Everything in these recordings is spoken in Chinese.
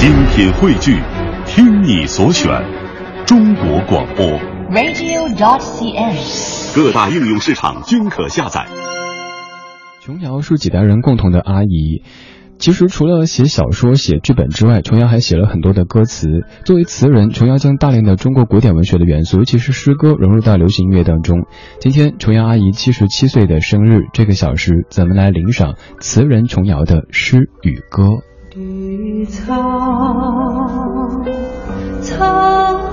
精品汇聚，听你所选，中国广播。radio.dot.cn，。各大应用市场均可下载。琼瑶是几代人共同的阿姨。其实除了写小说、写剧本之外，琼瑶还写了很多的歌词。作为词人，琼瑶将大量的中国古典文学的元素，尤其是诗歌融入到流行音乐当中。今天，琼瑶阿姨七十七岁的生日，这个小时，咱们来领赏词人琼瑶的诗与歌。绿草苍，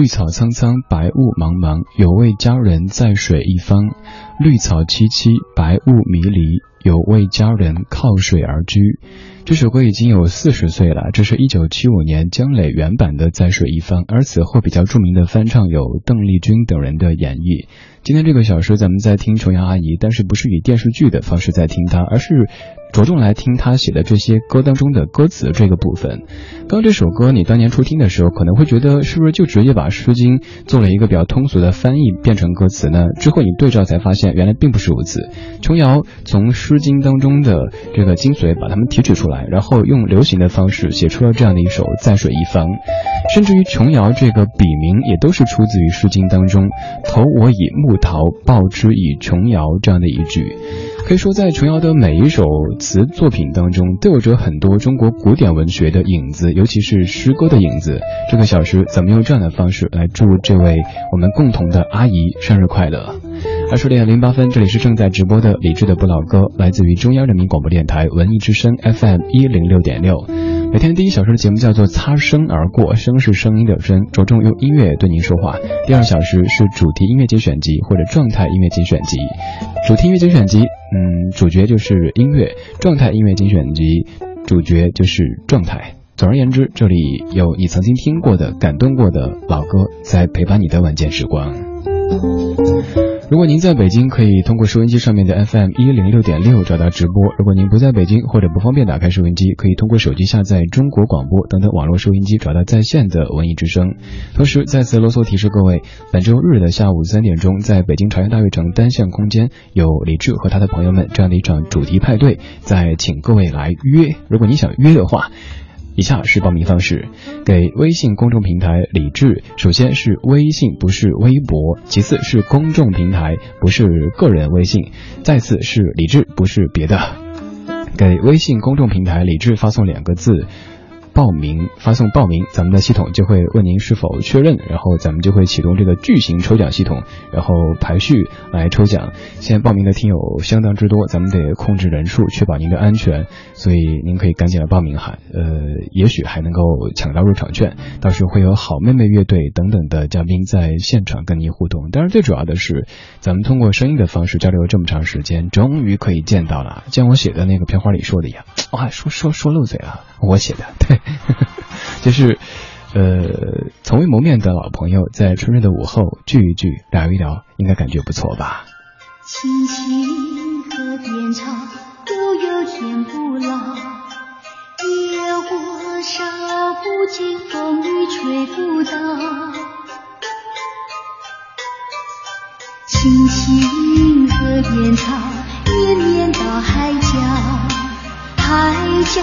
绿草苍苍，白雾茫茫，有位佳人在水一方。绿草萋萋，白雾迷离，有位佳人靠水而居。这首歌已经有四十岁了，这是一九七五年姜磊原版的《在水一方》，而此后比较著名的翻唱有邓丽君等人的演绎。今天这个小时，咱们在听琼瑶阿姨，但是不是以电视剧的方式在听她，而是着重来听他写的这些歌当中的歌词这个部分。刚刚这首歌，你当年初听的时候，可能会觉得是不是就直接把《诗经》做了一个比较通俗的翻译，变成歌词呢？之后你对照才发现，原来并不是如此。琼瑶从《诗经》当中的这个精髓，把它们提取出来，然后用流行的方式写出了这样的一首《在水一方》，甚至于琼瑶这个笔名也都是出自于《诗经》当中“投我以木桃，报之以琼瑶”这样的一句。可以说，在琼瑶的每一首词作品当中，都有着很多中国古典文学的影子，尤其是诗歌的影子。这个小时，咱们用这样的方式来祝这位我们共同的阿姨生日快乐。二十点零八分，这里是正在直播的理智的不老歌，来自于中央人民广播电台文艺之声 FM 一零六点六。每天第一小时的节目叫做“擦身而过”，声是声音的声，着重用音乐对您说话。第二小时是主题音乐精选集或者状态音乐精选集。主题音乐精选集，嗯，主角就是音乐；状态音乐精选集，主角就是状态。总而言之，这里有你曾经听过的、感动过的老歌，在陪伴你的晚间时光。如果您在北京，可以通过收音机上面的 FM 一零六点六找到直播；如果您不在北京或者不方便打开收音机，可以通过手机下载中国广播等等网络收音机找到在线的文艺之声。同时再次啰嗦提示各位，本周日的下午三点钟，在北京朝阳大悦城单向空间有李志和他的朋友们这样的一场主题派对，在请各位来约。如果你想约的话。以下是报名方式：给微信公众平台李智，首先是微信，不是微博；其次是公众平台，不是个人微信；再次是李智，不是别的。给微信公众平台李智发送两个字。报名发送报名，咱们的系统就会问您是否确认，然后咱们就会启动这个巨型抽奖系统，然后排序来抽奖。现在报名的听友相当之多，咱们得控制人数，确保您的安全，所以您可以赶紧来报名哈。呃，也许还能够抢到入场券，到时候会有好妹妹乐队等等的嘉宾在现场跟您互动。当然，最主要的是，咱们通过声音的方式交流了这么长时间，终于可以见到了，像我写的那个片花里说的一样，哇，说说说漏嘴了，我写的对。就是，呃，从未谋面的老朋友，在春日的午后聚一聚，聊一聊，应该感觉不错吧？青青河边草，悠悠天不老。野火烧不尽，风雨吹不倒。青青河边草，绵绵到海角。海角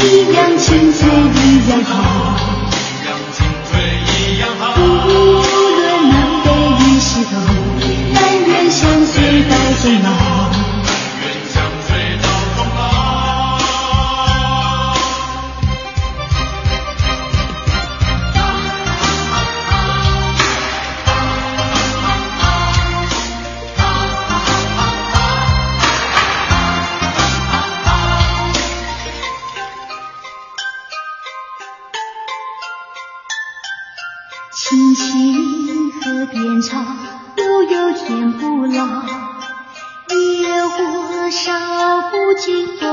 一样青翠一样好。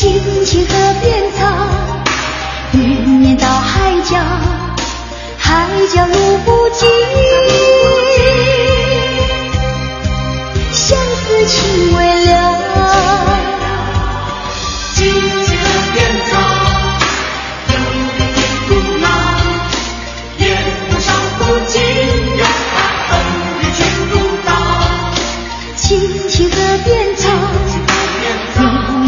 青青河边草绵绵到海角海角路不尽相思情未了。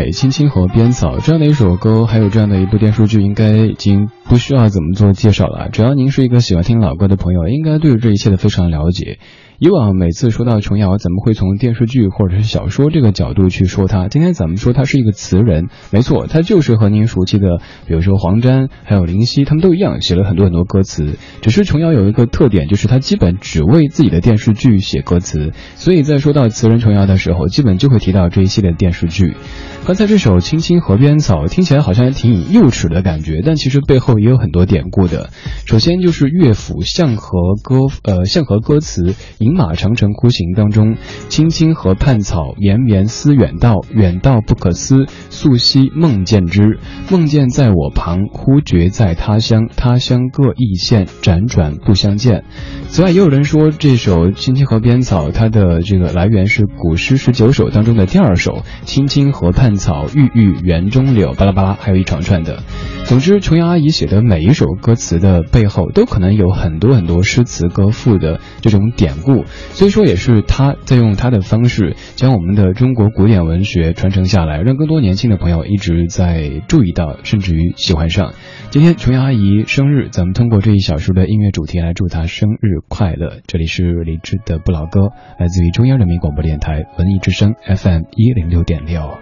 美《青青河边草》这样的一首歌，还有这样的一部电视剧，应该已经不需要怎么做介绍了。只要您是一个喜欢听老歌的朋友，应该对这一切都非常了解。以往每次说到琼瑶，咱们会从电视剧或者是小说这个角度去说她。今天咱们说她是一个词人，没错，她就是和您熟悉的，比如说黄沾，还有林夕，他们都一样写了很多很多歌词。只是琼瑶有一个特点，就是她基本只为自己的电视剧写歌词，所以在说到词人琼瑶的时候，基本就会提到这一系列电视剧。刚才这首《青青河边草》听起来好像挺幼稚的感觉，但其实背后也有很多典故的。首先就是乐府《向河歌》呃《向河歌词引》饮马长城孤行当中，青青河畔草，绵绵思远道，远道不可思，素昔梦见之。梦见在我旁，忽觉在他乡，他乡各异县，辗转不相见。此外，也有人说这首《青青河边草》它的这个来源是古诗十九首当中的第二首《青青河畔草，郁郁园中柳》，巴拉巴拉，还有一长串的。总之，琼瑶阿姨写的每一首歌词的背后，都可能有很多很多诗词歌赋的这种典故。所以说，也是她在用她的方式，将我们的中国古典文学传承下来，让更多年轻的朋友一直在注意到，甚至于喜欢上。今天琼瑶阿姨生日，咱们通过这一小时的音乐主题来祝她生日快乐。这里是李志的不老歌，来自于中央人民广播电台文艺之声 FM 一零六点六。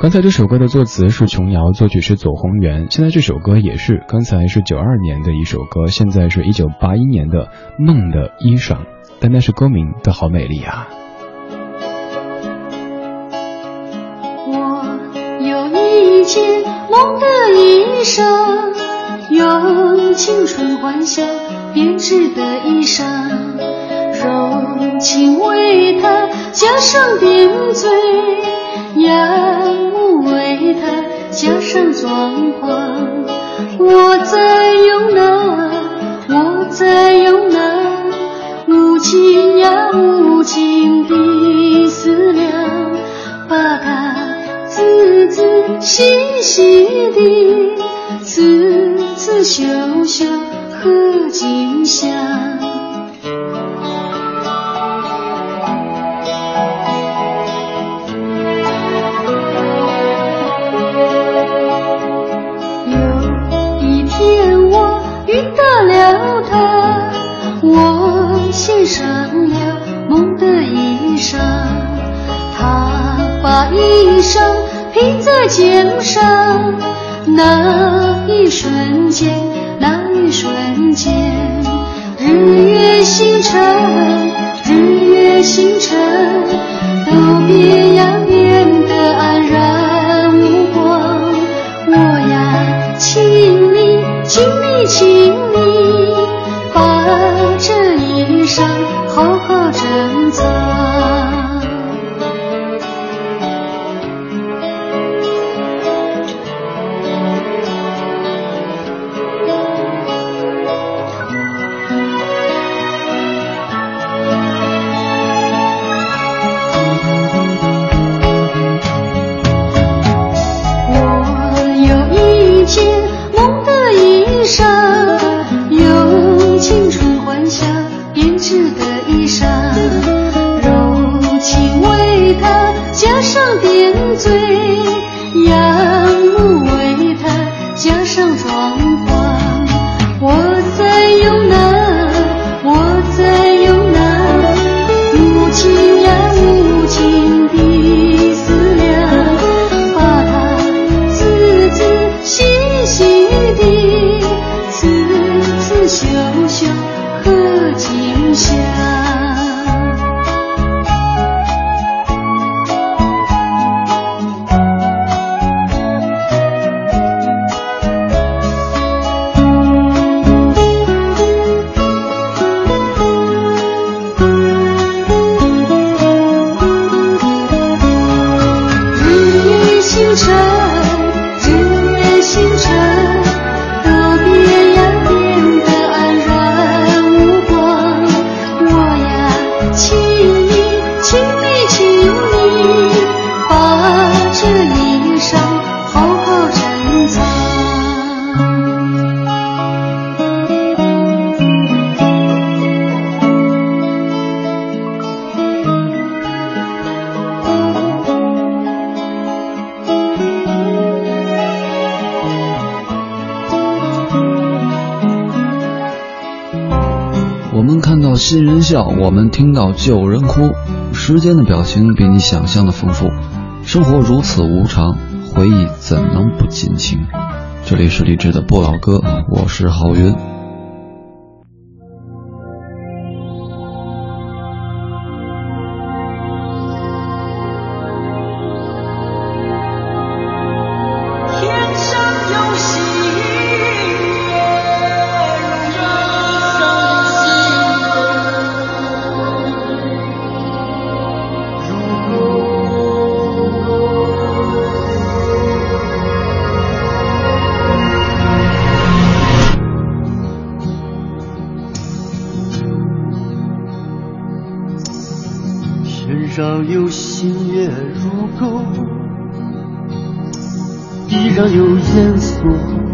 刚才这首歌的作词是琼瑶，作曲是左宏元。现在这首歌也是，刚才是九二年的一首歌，现在是一九八一年的《梦的衣裳》，但那是歌名都好美丽啊。我有一件梦的衣裳，用青春幻想编织的衣裳，柔情为它加上点缀，阳雾为它加上装潢。我在用那，我在用那无尽呀无尽的思量，把它字字细细的，字字绣绣合景象。那肩上，那一瞬间，那一瞬间，日月星辰，日月星辰都变刺绣绣合景我们听到旧人哭。时间的表情比你想象的丰富，生活如此无常，回忆怎能不尽情？这里是励志的不老歌，我是郝云。有新月如钩，依然有烟锁。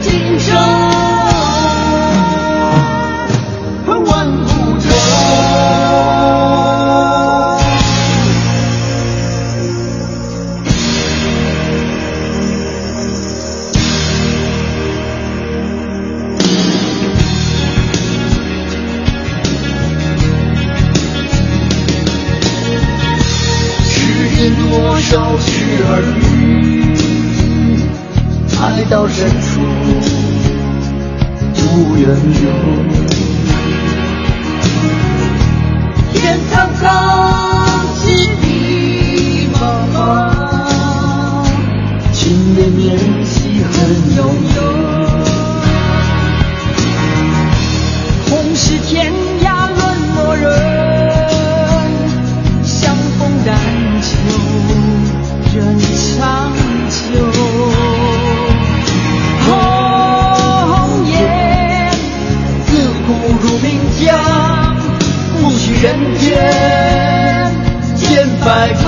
今生和万古愁只因我少时儿女爱到深处不缘缘，天苍苍，地茫茫，情绵绵，喜恨悠悠。同是天涯沦落人，相逢难求，人长久。将，不许人间见白头。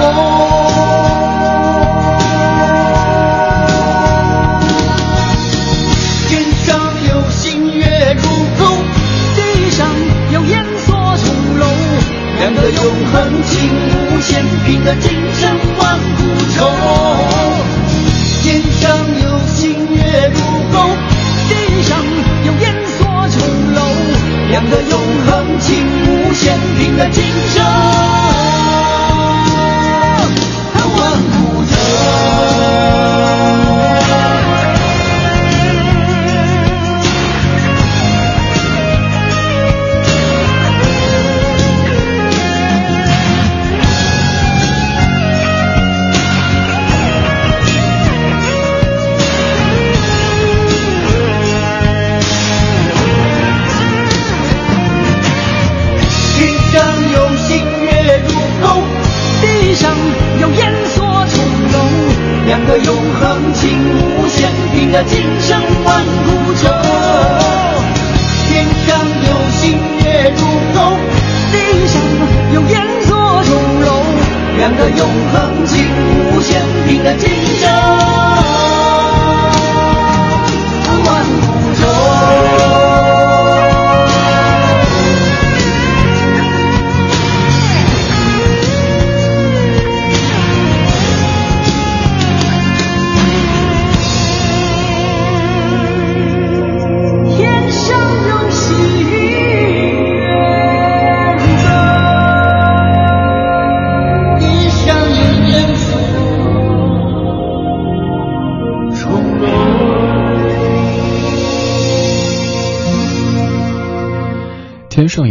天上有星月如钩，地上有烟锁重楼，两个永恒情无限，拼得今生。的永恒情无限定的今生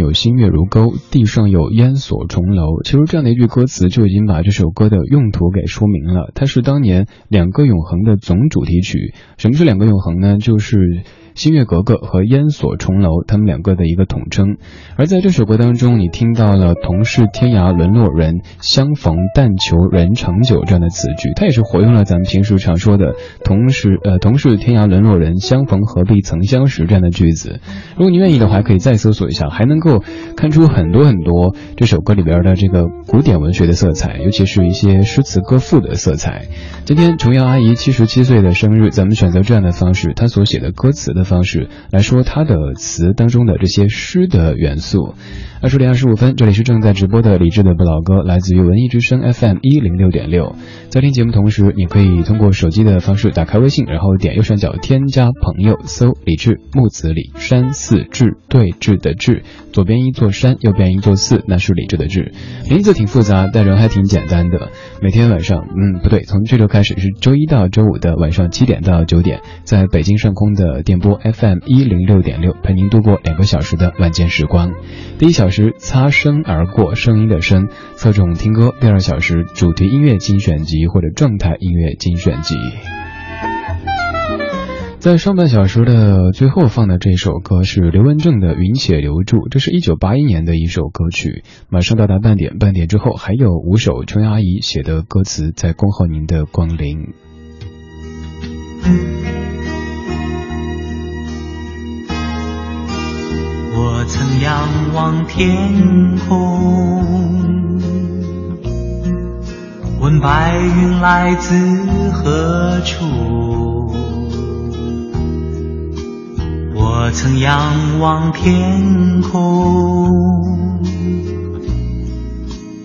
有新月如钩，地上有烟锁重楼。其实这样的一句歌词就已经把这首歌的用途给说明了。它是当年《两个永恒》的总主题曲。什么是《两个永恒》呢？就是新月格格和烟锁重楼他们两个的一个统称。而在这首歌当中，你听到了“同是天涯沦落人，相逢但求人长久”这样的词句，它也是活用了咱们平时常说的“同是呃同是天涯沦落人，相逢何必曾相识”这样的句子。如果你愿意的话，可以再搜索一下，还能够看出很多很多这首歌里边的这个古典文学的色彩，尤其是一些诗词歌赋的色彩。今天琼瑶阿姨七十七岁的生日，咱们选择这样的方式，她所写的歌词的方式来说他的词当中的这些诗的元素。二十点二十五分，这里是正在直播的李志的不老歌，来自于文艺之声 FM 一零六点六。在听节目同时，你可以通过手机的方式打开微信，然后点右上角添加朋友，搜李志木子李山寺志对峙的志，左边一座山，右边一座寺，那是李志的志。名字挺复杂，但人还挺简单的。每天晚上，嗯，不对，从这周开始是周一到周五的晚上七点到九点，在北京上空的电波 FM 一零六点六，陪您度过两个小时的晚间时光。第一小时擦身而过，声音的声，侧重听歌；第二小时主题音乐精选集或者状态音乐精选集。在上半小时的最后放的这首歌是刘文正的《云且留住》，这是一九八一年的一首歌曲。马上到达半点，半点之后还有五首琼瑶阿姨写的歌词在恭候您的光临。我曾仰望天空，问白云来自何处。我曾仰望天空，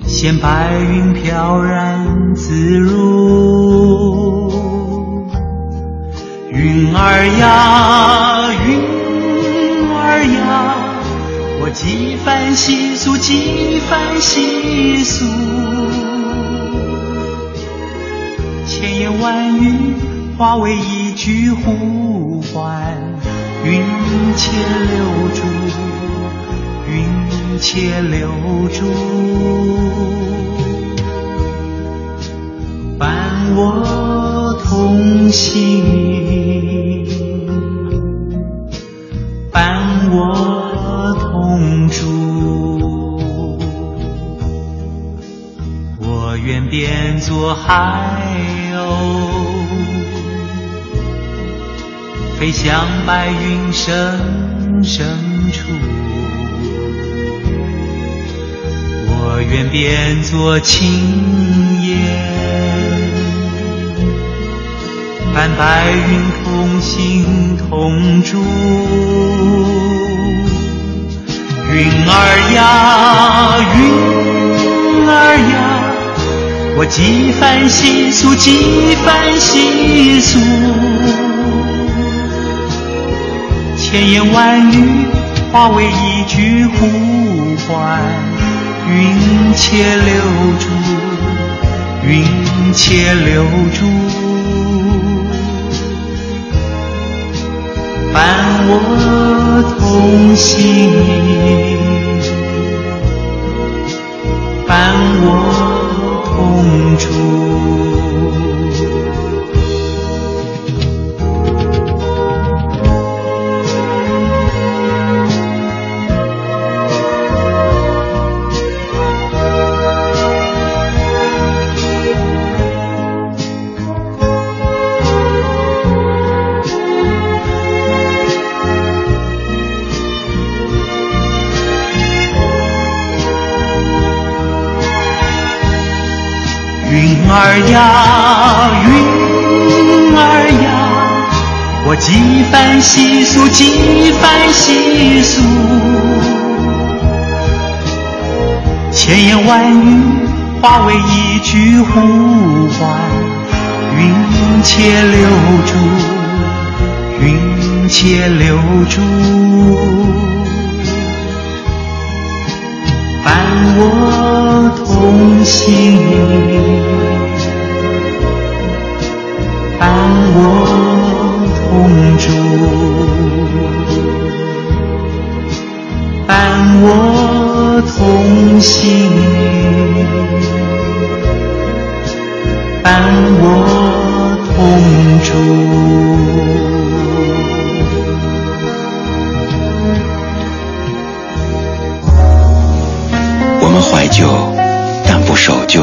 见白云飘然自如。云儿呀，几番细诉，几番细诉，千言万语化为一句呼唤。云且留住，云且留住，伴我同行，伴我。变作海鸥，飞向白云深深处。我愿变作青烟，伴白云同行同住。云儿呀，云儿呀，我几番细诉，几番细诉，千言万语化为一句呼唤。云且留住，云且留住，伴我同行。儿呀，云儿呀，我几番细诉，几番细诉，千言万语化为一句呼唤。云且留住，云且留住，伴我同行。伴我同住伴我同行伴我同住我们怀旧但不守旧。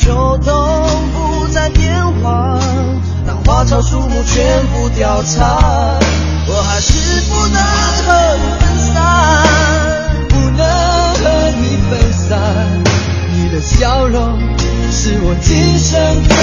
秋冬不再变化，当花草树木全部凋残，我还是不能和你分散，不能和你分散，你的笑容是我今生的。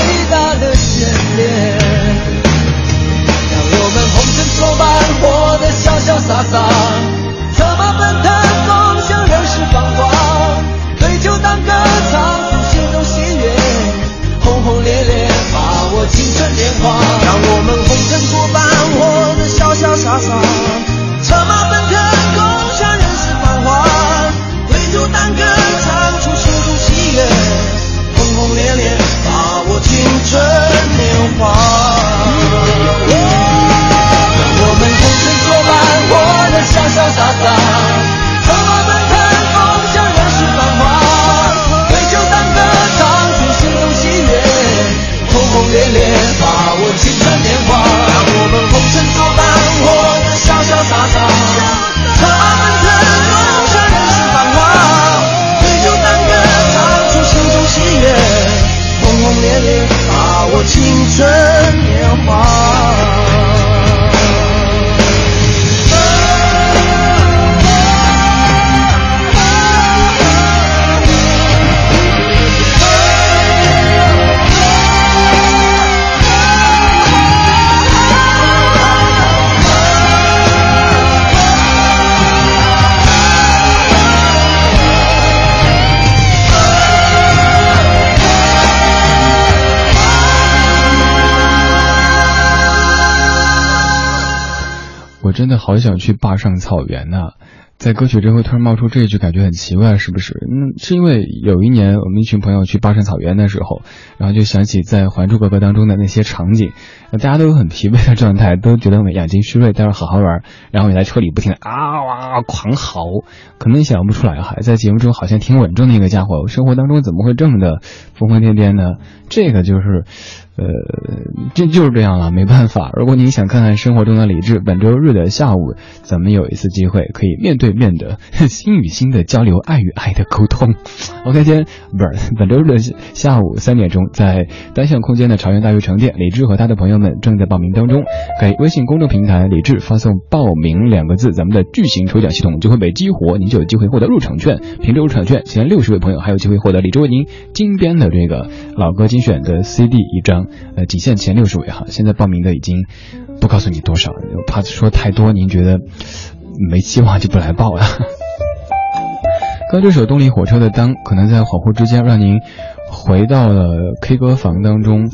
真的好想去坝上草原呐、在歌曲之后突然冒出这一句，感觉很奇怪，是不是？嗯，是因为有一年我们一群朋友去巴山草原的时候，然后就想起在《还珠格格》当中的那些场景，大家都有很疲惫的状态，都觉得我们眼睛虚弱，待会好好玩，然后也在车里不停的啊哇狂嚎，可能想不出来哈，在节目中好像挺稳重的一个家伙，生活当中怎么会这么的疯疯癫癫呢？这个就是。呃，这就是这样了，没办法。如果您想看看生活中的李智，本周日的下午，咱们有一次机会可以面对面的心与心的交流，爱与爱的沟通。OK，今天不是本周日的下午三点钟，在单向空间的朝阳大悦城店，李志和他的朋友们正在报名当中。给微信公众平台李志发送“报名”两个字，咱们的巨型抽奖系统就会被激活，您就有机会获得入场券。凭着入场券，前六十位朋友还有机会获得李志为您精编的这个老歌精选的 CD 一张。呃，仅限前六十位哈，现在报名的已经不告诉你多少，怕说太多，您觉得没希望就不来报了。刚这首动力火车的《当》，可能在恍惚之间让您回到了 K 歌房当中。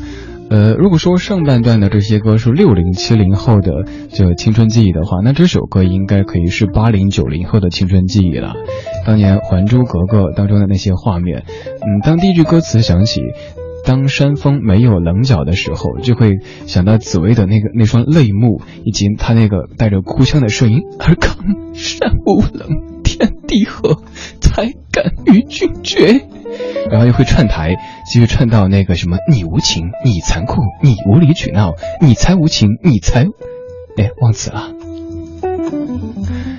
呃，如果说上半段的这些歌是六零七零后的这个青春记忆的话，那这首歌应该可以是八零九零后的青春记忆了。当年《还珠格格》当中的那些画面，嗯，当第一句歌词响起。当山峰没有棱角的时候，就会想到紫薇的那个那双泪目，以及他那个带着哭腔的声音。而康山无棱，天地合，才敢与君绝。然后又会串台，继续串到那个什么你无情，你残酷，你无理取闹，你才无情，你才……哎，忘词了。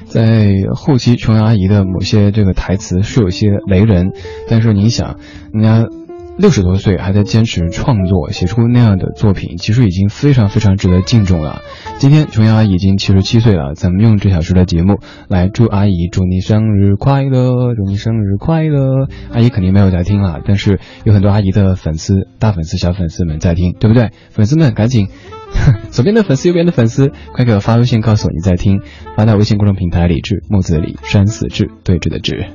在后期，琼瑶阿姨的某些这个台词是有些雷人，但是你想，人家。六十多岁还在坚持创作，写出那样的作品，其实已经非常非常值得敬重了。今天琼瑶阿姨已经七十七岁了，咱们用这小时的节目来祝阿姨，祝你生日快乐，祝你生日快乐。阿姨肯定没有在听了，但是有很多阿姨的粉丝、大粉丝、小粉丝们在听，对不对？粉丝们赶紧，左边的粉丝，右边的粉丝，快给我发微信告诉我你在听，发到微信公众平台里，至木子李山寺志对峙的志。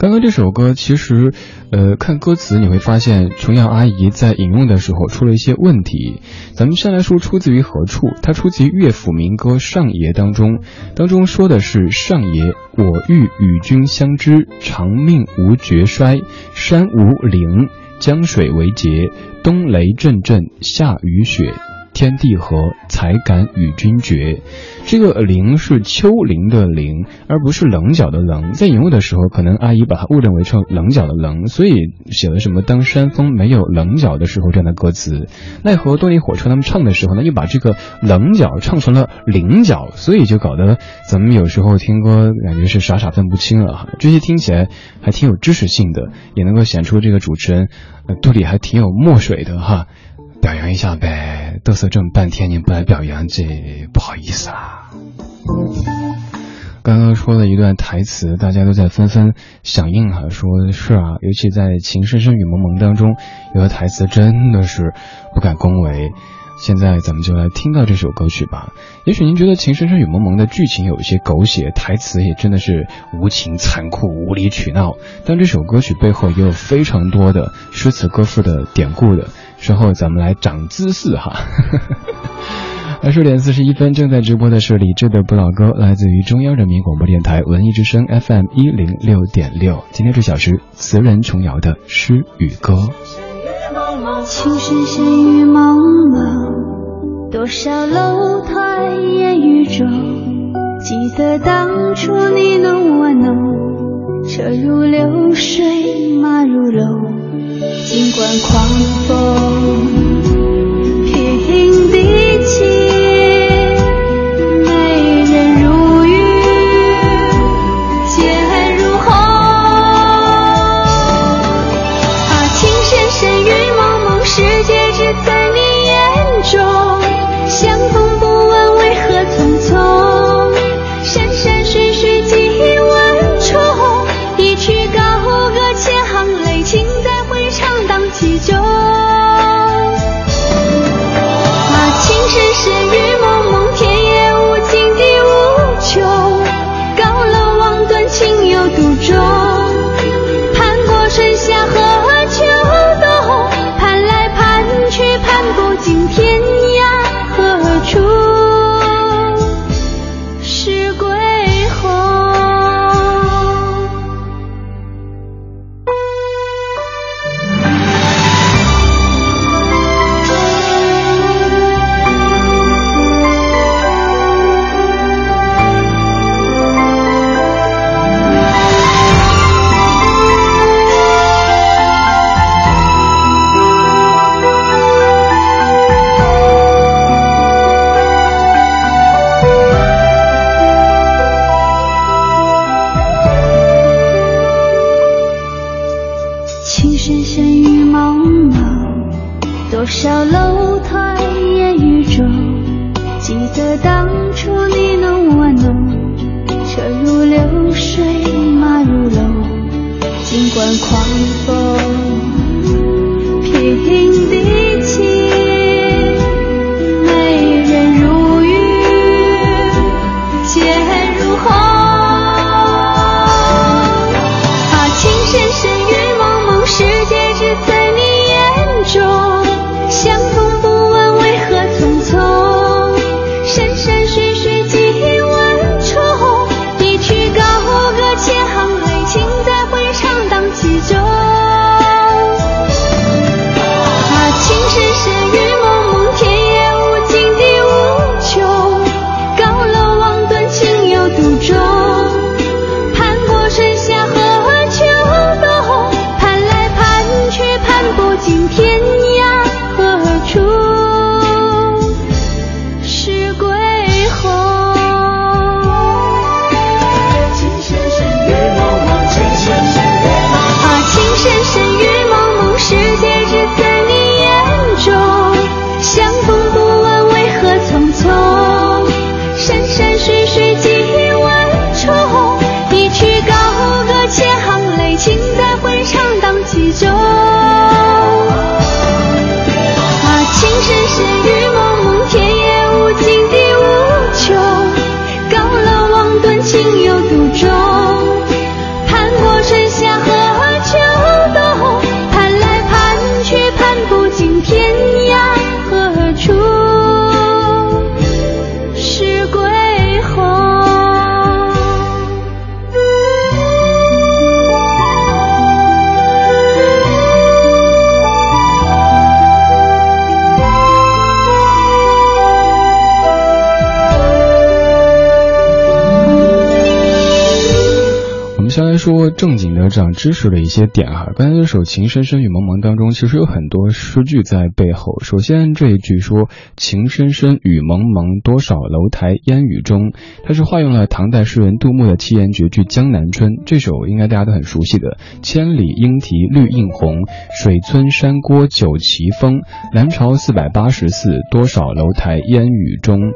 刚刚这首歌其实，呃，看歌词你会发现，琼瑶阿姨在引用的时候出了一些问题。咱们先来说出自于何处？它出自于乐府民歌《上爷》当中，当中说的是：“上爷，我欲与君相知，长命无绝衰。山无陵，江水为竭，冬雷阵阵，夏雨雪。”天地合，才敢与君绝。这个“灵”是丘陵的“陵”，而不是棱角的“棱”。在引用的时候，可能阿姨把它误认为成棱角的“棱”，所以写了什么“当山峰没有棱角的时候”这样的歌词。奈何动力火车他们唱的时候呢，又把这个棱角唱成了菱角，所以就搞得咱们有时候听歌感觉是傻傻分不清了哈。这些听起来还挺有知识性的，也能够显出这个主持人肚里还挺有墨水的哈。表扬一下呗，嘚瑟这么半天，您不来表扬，这不好意思啦。刚刚说了一段台词，大家都在纷纷响应哈，说是啊，尤其在《情深深雨蒙蒙》当中，有的台词真的是不敢恭维。现在咱们就来听到这首歌曲吧。也许您觉得《情深深雨蒙蒙》的剧情有一些狗血，台词也真的是无情、残酷、无理取闹，但这首歌曲背后也有非常多的诗词歌赋的典故的。稍后咱们来长姿势哈。二十点四十一分，正在直播的是李志的不老歌，来自于中央人民广播电台文艺之声 FM 一零六点六。今天这小时，词人琼瑶的诗与歌。情深深雨蒙蒙，多少楼台烟雨中，记得当初你侬我侬，车如流水马如龙。尽管狂风说正经的长知识的一些点哈，刚才这首《情深深雨蒙蒙》当中，其实有很多诗句在背后。首先这一句说“情深深雨蒙蒙，多少楼台烟雨中”，它是化用了唐代诗人杜牧的七言绝句《江南春》。这首应该大家都很熟悉的“千里莺啼绿映红，水村山郭酒旗风。南朝四百八十寺，多少楼台烟雨中”。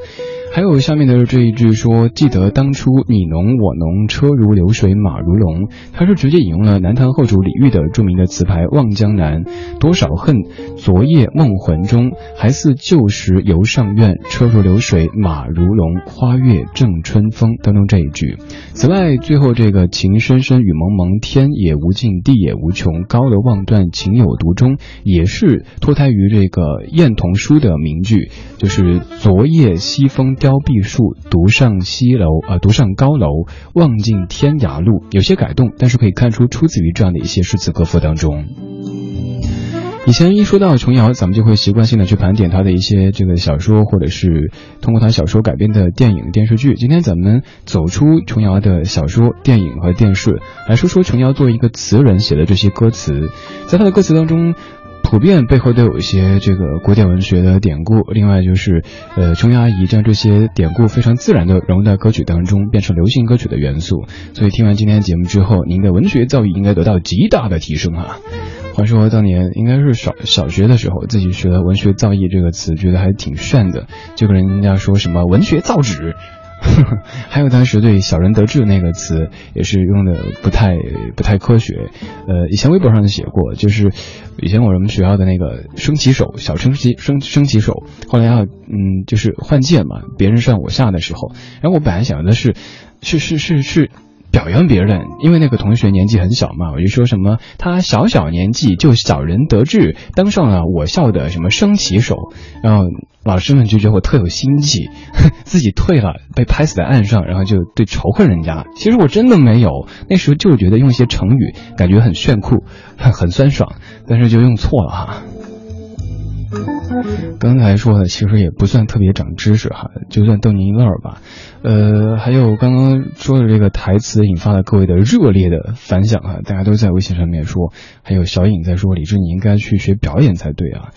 还有下面的这一句说：“记得当初你侬我侬，车如流水马如龙。”他是直接引用了南唐后主李煜的著名的词牌《望江南》：“多少恨，昨夜梦魂中，还似旧时游上苑。车如流水马如龙，花月正春风。”当中这一句。此外，最后这个“情深深雨蒙蒙，天也无尽地也无穷，高楼望断情有独钟”，也是脱胎于这个晏童书的名句，就是“昨夜西风”。凋碧树，独上西楼，呃，独上高楼，望尽天涯路。有些改动，但是可以看出出自于这样的一些诗词歌赋当中。以前一说到琼瑶，咱们就会习惯性的去盘点她的一些这个小说，或者是通过她小说改编的电影、电视剧。今天咱们走出琼瑶的小说、电影和电视，来说说琼瑶作为一个词人写的这些歌词，在她的歌词当中。普遍背后都有一些这个古典文学的典故，另外就是，呃，琼瑶阿姨将这些典故非常自然的融入到歌曲当中，变成流行歌曲的元素。所以听完今天节目之后，您的文学造诣应该得到极大的提升哈。话说当年应该是小小学的时候，自己学了文学造诣这个词，觉得还挺炫的，就跟人家说什么文学造纸。还有当时对“小人得志”那个词也是用的不太不太科学。呃，以前微博上就写过，就是以前我们学校的那个升旗手，小升旗升升旗手，后来要嗯就是换届嘛，别人上我下的时候，然后我本来想的是，是是是是。表扬别人，因为那个同学年纪很小嘛，我就说什么他小小年纪就小人得志，当上了我校的什么升旗手，然后老师们就觉得我特有心计，自己退了被拍死在岸上，然后就对仇恨人家。其实我真的没有，那时候就觉得用一些成语感觉很炫酷，很酸爽，但是就用错了哈。刚才说的其实也不算特别长知识哈，就算逗您一乐吧。呃，还有刚刚说的这个台词引发了各位的热烈的反响啊，大家都在微信上面说，还有小影在说李志你应该去学表演才对啊，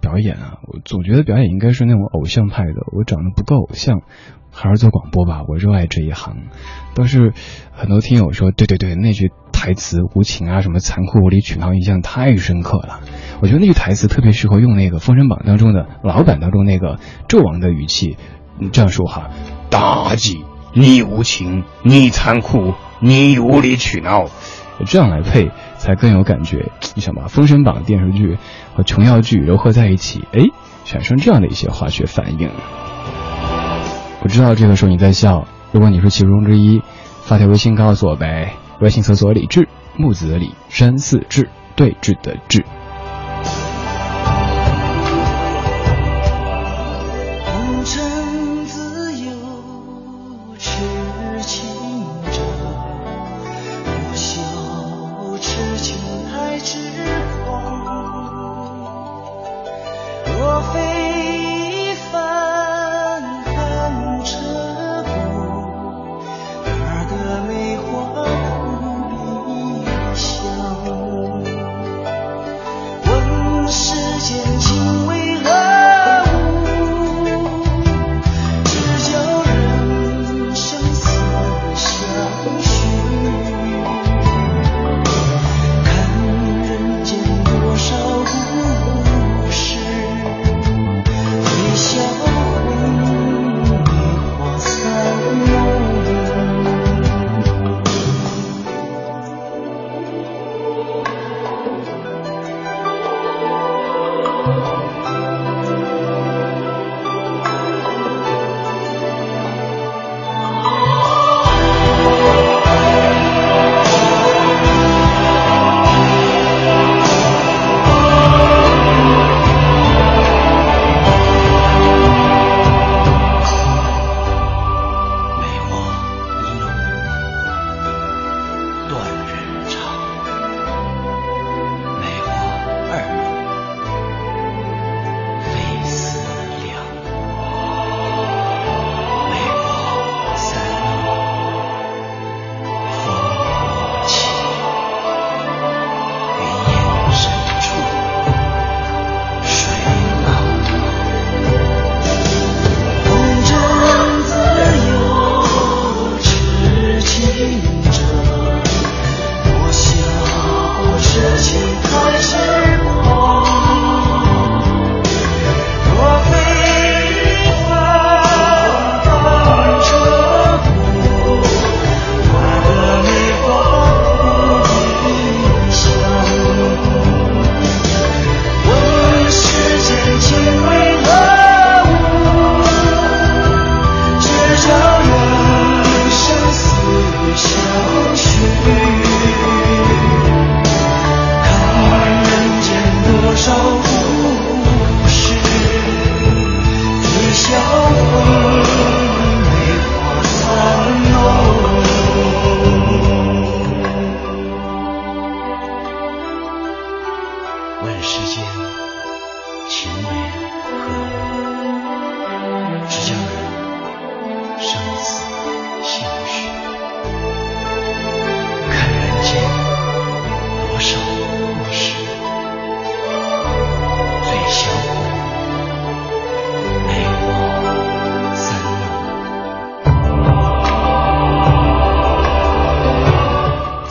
表演啊，我总觉得表演应该是那种偶像派的，我长得不够偶像，还是做广播吧，我热爱这一行。都是很多听友说，对对对，那句台词无情啊，什么残酷无理取闹，印象太深刻了。我觉得那句台词特别适合用那个《封神榜》当中的老版当中那个纣王的语气，你这样说哈：妲己，你无情，你残酷，你无理取闹，这样来配才更有感觉。你想把《封神榜》电视剧和琼瑶剧糅合在一起，哎，产生这样的一些化学反应。我知道这个时候你在笑，如果你是其中之一，发条微信告诉我呗。微信搜索“李志木子李山寺志对峙的志”。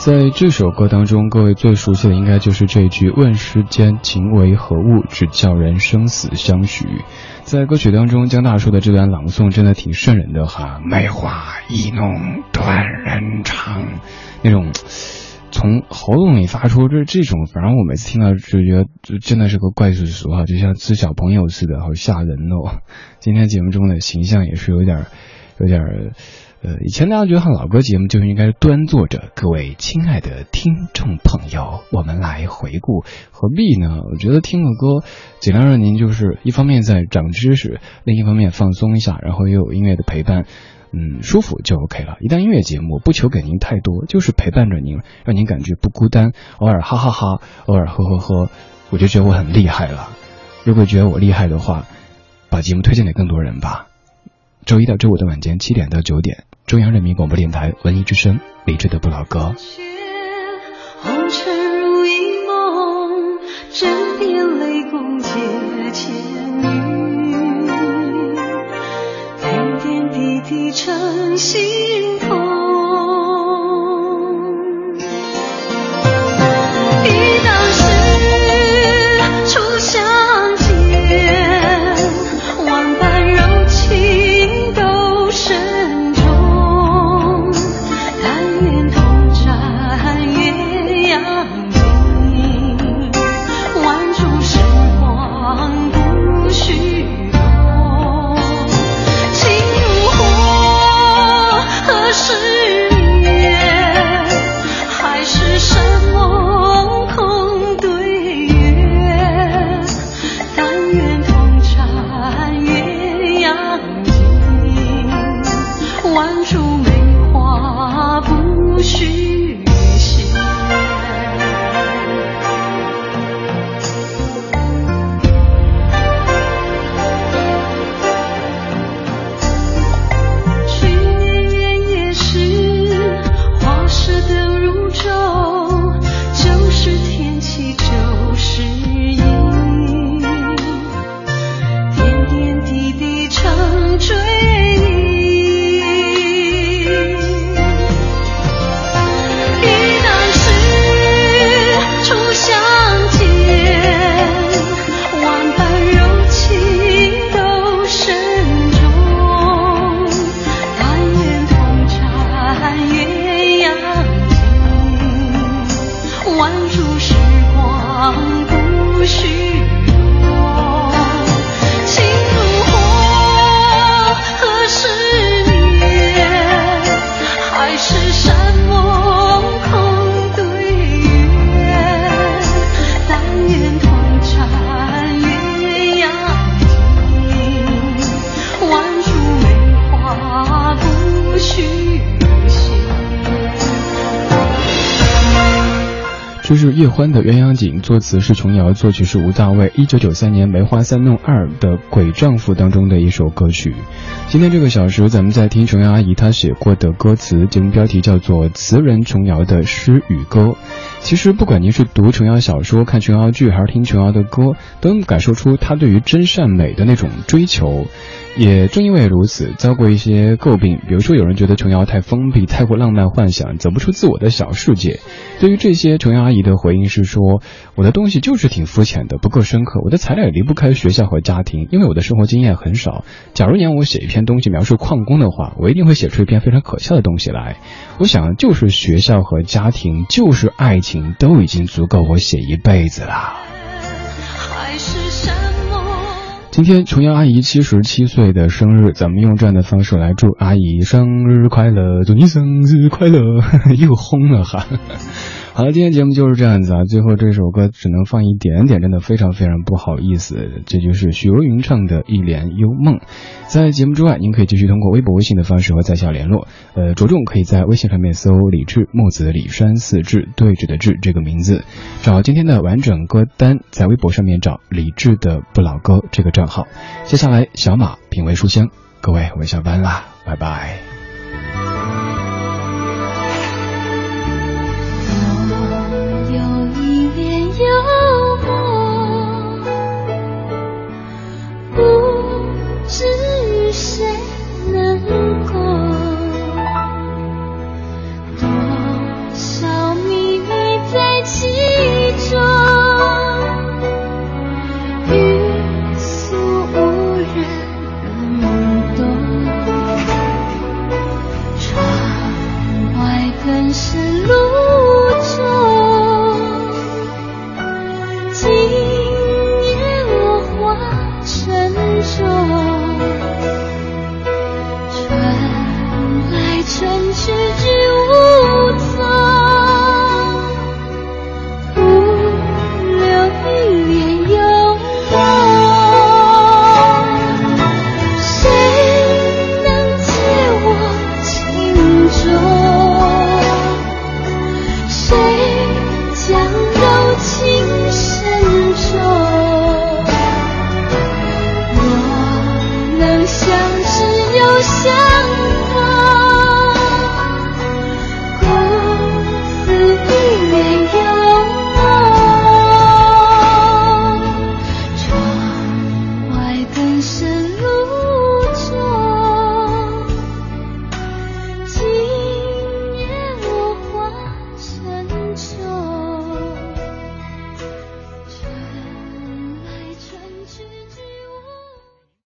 在这首歌当中，各位最熟悉的应该就是这句“问世间情为何物，只叫人生死相许”。在歌曲当中，江大叔的这段朗诵真的挺瘆人的哈，梅花易弄断人肠，那种从喉咙里发出这这种，反正我每次听到就觉得就真的是个怪叔叔哈，就像吃小朋友似的，好吓人哦。今天节目中的形象也是有点，有点。呃，以前大家觉得看老歌节目就应该端坐着，各位亲爱的听众朋友，我们来回顾，何必呢？我觉得听个歌，尽量让您就是一方面在长知识，另一方面放松一下，然后又有音乐的陪伴，嗯，舒服就 OK 了。一旦音乐节目不求给您太多，就是陪伴着您，让您感觉不孤单，偶尔哈哈哈，偶尔呵呵呵，我就觉得我很厉害了。如果觉得我厉害的话，把节目推荐给更多人吧。周一到周五的晚间七点到九点。中央人民广播电台文艺之声，理智的不老歌。红尘如一梦，枕边泪共结千缕，点点滴滴成心痛。一这是叶欢的《鸳鸯锦》，作词是琼瑶，作曲是吴大卫。一九九三年《梅花三弄二》的《鬼丈夫》当中的一首歌曲。今天这个小时，咱们在听琼瑶阿姨她写过的歌词，节目标题叫做《词人琼瑶的诗与歌》。其实，不管您是读琼瑶小说、看琼瑶剧，还是听琼瑶的歌，都能感受出她对于真善美的那种追求。也正因为如此，遭过一些诟病。比如说，有人觉得琼瑶太封闭，太过浪漫幻想，走不出自我的小世界。对于这些，琼瑶阿姨的回应是说：“我的东西就是挺肤浅的，不够深刻。我的材料也离不开学校和家庭，因为我的生活经验很少。假如你让我写一篇东西描述矿工的话，我一定会写出一篇非常可笑的东西来。我想，就是学校和家庭，就是爱情，都已经足够我写一辈子了。”还是今天琼瑶阿姨七十七岁的生日，咱们用这样的方式来祝阿姨生日快乐，祝你生日快乐，又轰了哈。好了，今天节目就是这样子啊。最后这首歌只能放一点点，真的非常非常不好意思。这就是许茹芸唱的《一帘幽梦》。在节目之外，您可以继续通过微博、微信的方式和在下联络。呃，着重可以在微信上面搜“李志木子李山四志对峙的志”这个名字，找今天的完整歌单。在微博上面找李志的不老歌这个账号。接下来，小马品味书香，各位我下班啦，拜拜。